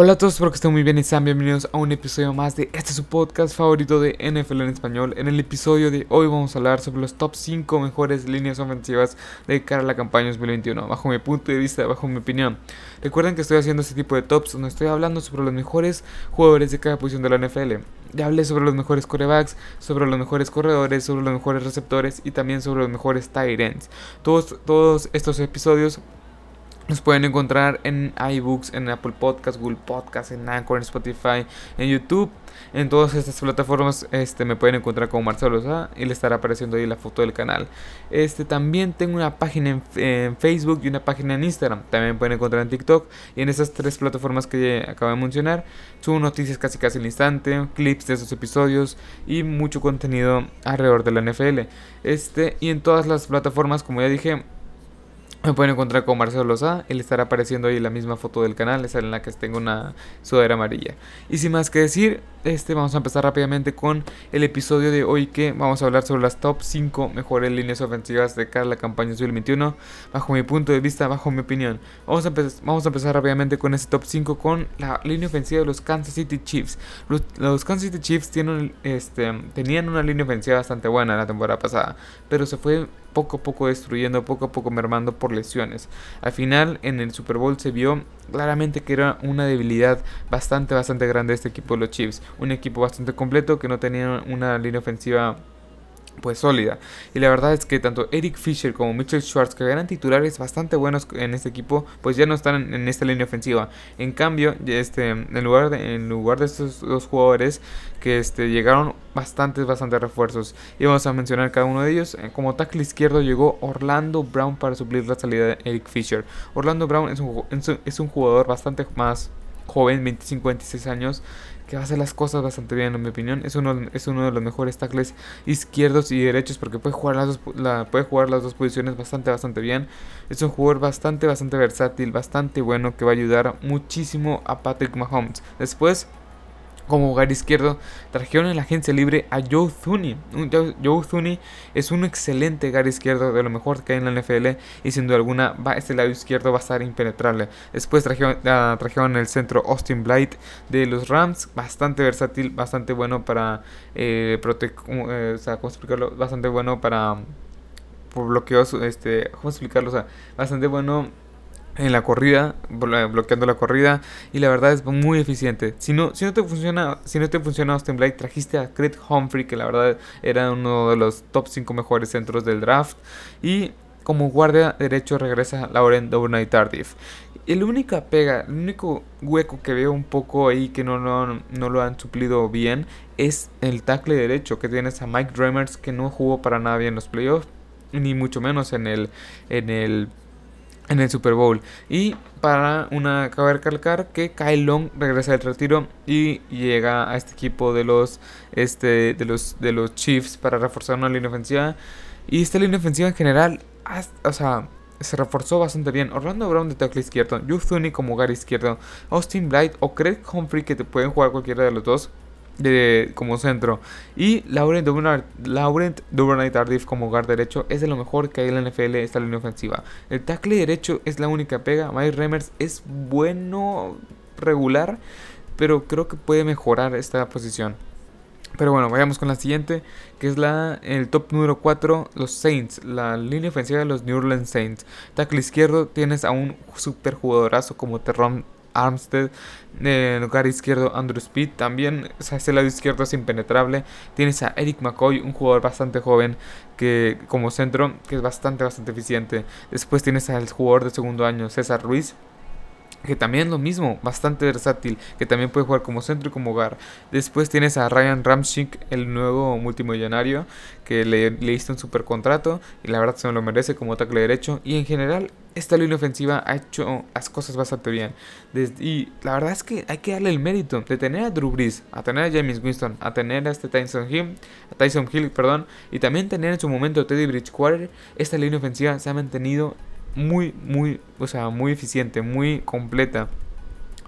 Hola a todos, espero que estén muy bien y sean bienvenidos a un episodio más de este su podcast favorito de NFL en español. En el episodio de hoy vamos a hablar sobre los top 5 mejores líneas ofensivas de cara a la campaña 2021, bajo mi punto de vista, bajo mi opinión. Recuerden que estoy haciendo este tipo de tops donde estoy hablando sobre los mejores jugadores de cada posición de la NFL. Ya hablé sobre los mejores corebacks, sobre los mejores corredores, sobre los mejores receptores y también sobre los mejores tight ends. Todos, todos estos episodios nos pueden encontrar en iBooks, en Apple Podcasts, Google Podcasts, en Anchor, en Spotify, en YouTube. En todas estas plataformas este, me pueden encontrar como Marcelo Sá y le estará apareciendo ahí la foto del canal. Este, también tengo una página en, Facebook y una página en Instagram. También me pueden encontrar en TikTok. Y en esas tres plataformas que acabo de mencionar, subo noticias casi casi al instante, clips de esos episodios y mucho contenido alrededor de la NFL. Este, y en todas las plataformas, como ya dije, me pueden encontrar con Marcelo Loza le estará apareciendo ahí la misma foto del canal, esa en la que tengo una sudadera amarilla. Y sin más que decir, este vamos a empezar rápidamente con el episodio de hoy que vamos a hablar sobre las top 5 mejores líneas ofensivas de cara a la campaña 2021, bajo mi punto de vista, bajo mi opinión. Vamos a, vamos a empezar rápidamente con este top 5 con la línea ofensiva de los Kansas City Chiefs. Los, Kansas City Chiefs tienen, este, tenían una línea ofensiva bastante buena la temporada pasada, pero se fue poco a poco destruyendo, poco a poco mermando por Al final, en el Super Bowl se vio claramente que era una debilidad bastante, bastante grande de este equipo de los Chiefs. Un equipo bastante completo que no tenía una línea ofensiva pues sólida. Y la verdad es que tanto Eric Fisher como Mitchell Schwartz, que eran titulares bastante buenos en este equipo, pues ya no están en, esta línea ofensiva. En cambio, este, en, lugar de, en lugar de estos dos jugadores que este, llegaron bastantes, bastantes refuerzos. Y vamos a mencionar cada uno de ellos. Eh, como tackle izquierdo llegó Orlando Brown para suplir la salida de Eric Fisher. Orlando Brown es un, es un jugador bastante más joven, 25-26 años, que va a hacer las cosas bastante bien, en mi opinión. Es uno, es uno de los mejores tackles izquierdos y derechos porque puede jugar, las dos, puede jugar las dos posiciones bastante, bastante bien. Es un jugador bastante, bastante versátil, bastante bueno que va a ayudar muchísimo a Patrick Mahomes. Después como hogar izquierdo, trajeron en la agencia libre a Joe Thuney. Joe Thuney es un excelente hogar izquierdo, de lo mejor que hay en la NFL, y sin duda alguna va, este lado izquierdo va a estar impenetrable. Después trajeron, trajeron el centro Austin Blight de los Rams, bastante versátil, bastante bueno para eh, eh, o sea, ¿cómo explicarlo? Bastante bueno para por bloqueos, este, ¿cómo explicarlo? O sea, bastante bueno en la corrida, bloqueando la corrida y la verdad es muy eficiente. Si no, si no te funciona, si no te funciona Austin Blake, trajiste a Craig Humphrey que la verdad era uno de los top 5 mejores centros del draft y como guardia derecho regresa Lauren Overnight Tardif. El única pega, el único hueco que veo un poco ahí que no, no, no lo han suplido bien es el tackle derecho que tienes a Mike Dremers que no jugó para nada bien en los playoffs ni mucho menos en el en el en el Super Bowl. Y para una cabe recalcar que Kyle Long regresa del retiro y llega a este equipo de los este de los de los Chiefs para reforzar una línea ofensiva. Y esta línea ofensiva en general, o sea, se reforzó bastante bien. Orlando Brown de tackle izquierdo, Youth como hogar izquierdo, Austin Blight o Craig Humphrey que te pueden jugar cualquiera de los dos de, como centro. Y Laurent Duvernay Tardif como hogar derecho es de lo mejor que hay en la NFL esta línea ofensiva. El tackle derecho es la única pega. Mike Remers es bueno, regular, pero creo que puede mejorar esta posición. Pero bueno, vayamos con la siguiente, que es la el top número 4, los Saints, la línea ofensiva de los New Orleans Saints. Tackle izquierdo tienes a un super jugadorazo como Terron Armstead. En el lugar izquierdo, Andrew Speed. También, o ese lado izquierdo es impenetrable. Tienes a Eric McCoy, un jugador bastante joven que como centro, que es bastante, bastante eficiente. Después tienes al jugador de segundo año, César Ruiz que también lo mismo, bastante versátil, que también puede jugar como centro y como hogar. Después tienes a Ryan Ramchick, el nuevo multimillonario, que le, le hizo un super contrato y la verdad se lo merece como tackle derecho. Y en general, esta línea ofensiva ha hecho las cosas bastante bien. y la verdad es que hay que darle el mérito de tener a Drew Brees, a tener a James Winston, a tener a este Tyson Hill, a Tyson Hill, perdón, y también tener en su momento a Teddy Bridgewater. Esta línea ofensiva se ha mantenido muy, muy, o sea, muy eficiente, muy completa.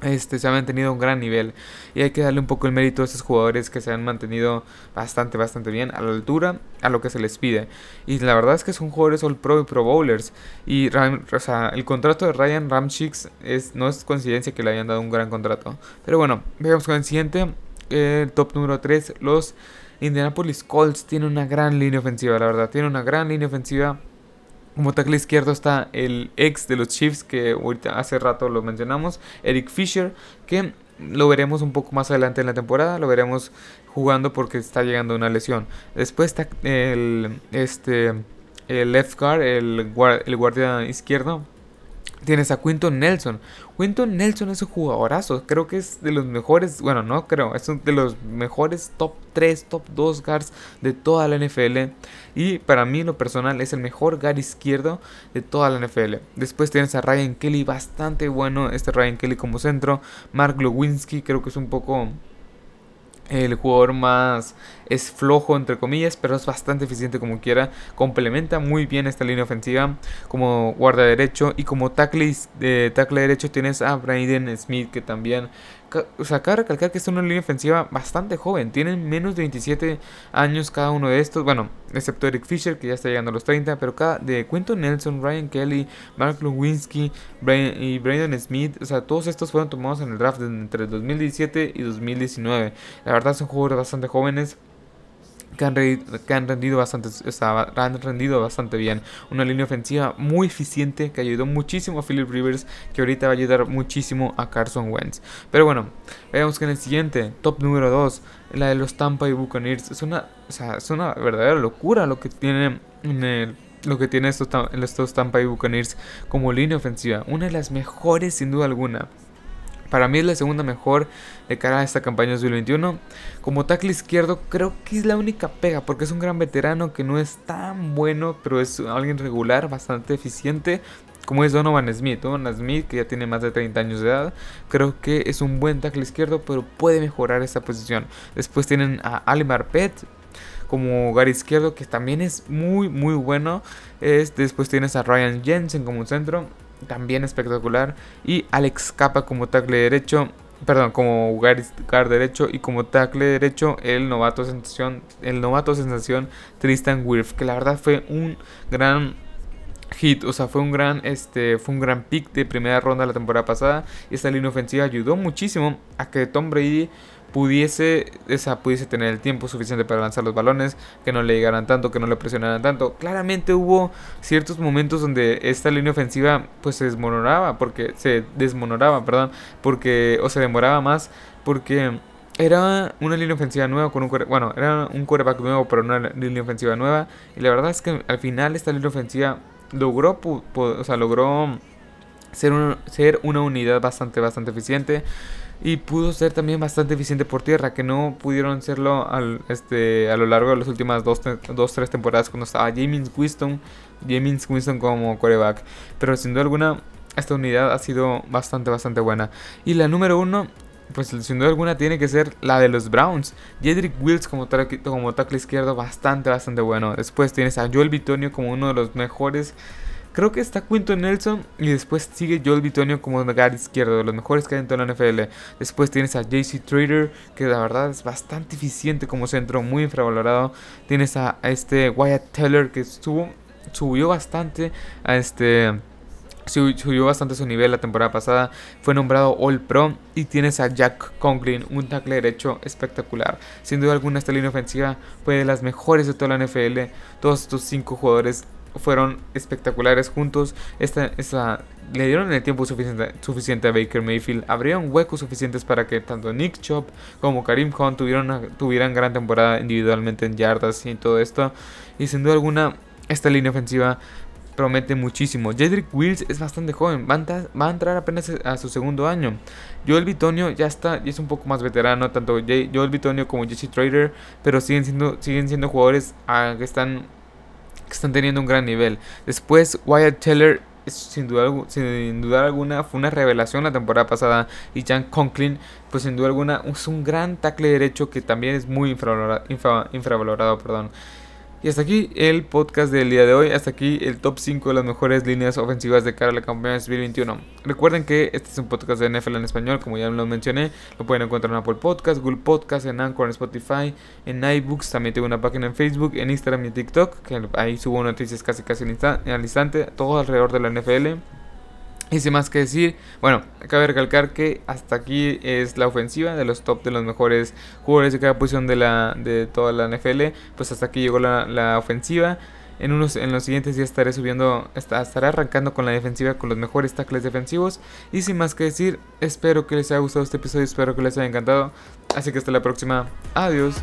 este, se ha mantenido un gran nivel y hay que darle un poco el mérito a estos jugadores que se han mantenido bastante, bastante bien a la altura a lo que se les pide. Y la verdad es que son jugadores All Pro y Pro Bowlers. Y el contrato de Ryan Ramchicks es, no es coincidencia que le hayan dado un gran contrato. Pero bueno, veamos con el siguiente, el top número 3, los Indianapolis Colts tienen una gran línea ofensiva, la verdad, tienen una gran línea ofensiva como tackle izquierdo está el ex de los Chiefs, que ahorita hace rato lo mencionamos, Eric Fisher, que lo veremos un poco más adelante en la temporada, lo veremos jugando porque está llegando una lesión. Después está el, este, el left guard, el, el guardia izquierdo, Tienes a Quinton Nelson. Quinton Nelson es un jugadorazo. Creo que es de los mejores. Bueno, no creo. Es de los mejores top 3, top 2 guards de toda la NFL. Y para mí, lo personal, es el mejor guard izquierdo de toda la NFL. Después tienes a Ryan Kelly. Bastante bueno este Ryan Kelly como centro. Mark Lewinsky. Creo que es un poco el jugador más es flojo entre comillas, pero es bastante eficiente como quiera. Complementa muy bien esta línea ofensiva como guarda derecho y como tackle, tackle derecho tienes a Brandon Smith que también o sea, cabe recalcar que es una línea ofensiva bastante joven. Tienen menos de 27 años cada uno de estos. Bueno, excepto Eric Fisher, que ya está llegando a los 30. Pero cada de Quentin Nelson, Ryan Kelly, Mark Lewinsky y Brandon Smith. O sea, todos estos fueron tomados en el draft entre 2017 y 2019. La verdad son jugadores bastante jóvenes que han, rendido bastante, han rendido bastante bien. Una línea ofensiva muy eficiente que ayudó muchísimo a Philip Rivers, que ahorita va a ayudar muchísimo a Carson Wentz. Pero bueno, veamos que en el siguiente, top número 2, la de los Tampa y Buccaneers. Es una, es una verdadera locura lo que tiene lo que tiene estos, estos Tampa y Buccaneers como línea ofensiva. Una de las mejores sin duda alguna. Para mí es la segunda mejor de cara a esta campaña 2021. Como tackle izquierdo creo que es la única pega porque es un gran veterano que no es tan bueno, pero es alguien regular, bastante eficiente. Como es Donovan Smith, Donovan Smith que ya tiene más de 30 años de edad, creo que es un buen tackle izquierdo, pero puede mejorar esta posición. Después tienen a Ali Marpet, como hogar izquierdo, que también es muy, muy bueno. Es, después tienes a Ryan Jensen como centro también espectacular. Y Alex Capa como tackle derecho, perdón, como guard derecho y como tackle derecho el novato sensación, el novato sensación Tristan Wirth, que la verdad fue un gran hit, o sea, fue un gran este fue un gran pick de primera ronda la temporada pasada y esta línea ofensiva ayudó muchísimo a que Tom Brady pudiese, esa, pudiese tener el tiempo suficiente para lanzar los balones, que no le llegaran tanto, que no le presionaran tanto. Claramente hubo ciertos momentos donde esta línea ofensiva pues se desmonoraba, porque se desmonoraba, perdón, porque o se demoraba más porque era una línea ofensiva nueva con un bueno, era un quarterback nuevo, pero una línea ofensiva nueva y la verdad es que al final esta línea ofensiva logró o sea, logró ser, ser una unidad bastante bastante eficiente y pudo ser también bastante eficiente por tierra, que no pudieron serlo al, este, a lo largo de las últimas dos, dos tres temporadas cuando estaba James Winston, James Winston como coreback. Pero sin duda alguna, esta unidad ha sido bastante, bastante buena. Y la número uno, pues sin duda alguna tiene que ser la de los Browns. Jedrick Wills como, tackle izquierdo, bastante, bastante bueno. Después tienes a Joel Bitonio como uno de los mejores Creo que está Quinton Nelson y después sigue Joel Bitonio como guard izquierdo, de los mejores que hay en toda la NFL. Después tienes a JC Trader, que la verdad es bastante eficiente como centro, muy infravalorado. Tienes a, este Wyatt Teller que subió bastante a este subió bastante su nivel la temporada pasada, fue nombrado All Pro y tienes a Jack Conklin, un tackle derecho espectacular. Sin duda alguna esta línea ofensiva fue de las mejores de toda la NFL. Todos estos cinco jugadores fueron espectaculares juntos. Esta, esta, le dieron el tiempo suficiente, suficiente a Baker Mayfield. Abrieron huecos suficientes para que tanto Nick Chop como Karim Hunt tuvieran, tuvieran gran temporada individualmente en yardas y todo esto. Y sin duda alguna, esta línea ofensiva promete muchísimo. Jedrick Wills es bastante joven, va a, entrar apenas a su segundo año. Joel Bitonio ya está, es un poco más veterano, tanto Joel Bitonio como Jesse Trader, pero siguen siendo, siguen siendo jugadores ah, que están que están teniendo un gran nivel. Después, Wyatt Teller sin duda, sin duda alguna fue una revelación la temporada pasada y Jan Conklin pues sin duda alguna es un gran tackle derecho que también es muy infravalorado, infravalorado perdón. Y hasta aquí el podcast del día de hoy. Hasta aquí el top 5 de las mejores líneas ofensivas de cara a la campaña 2021. Recuerden que este es un podcast de NFL en español, como ya lo mencioné. Lo pueden encontrar en Apple Podcast, Google Podcast, en Anchor, en Spotify, en iBooks. También tengo una página en Facebook, en Instagram y en TikTok. Que ahí subo noticias casi casi al instante. Todo alrededor de la NFL. Y sin más que decir, bueno, cabe recalcar que hasta aquí es la ofensiva de los top de los mejores jugadores de cada posición de, la, de toda la NFL. Pues hasta aquí llegó la, la ofensiva. En, unos, en los siguientes días estaré subiendo, estaré arrancando con la defensiva con los mejores tackles defensivos. Y sin más que decir, espero que les haya gustado este episodio, espero que les haya encantado. Así que hasta la próxima. Adiós.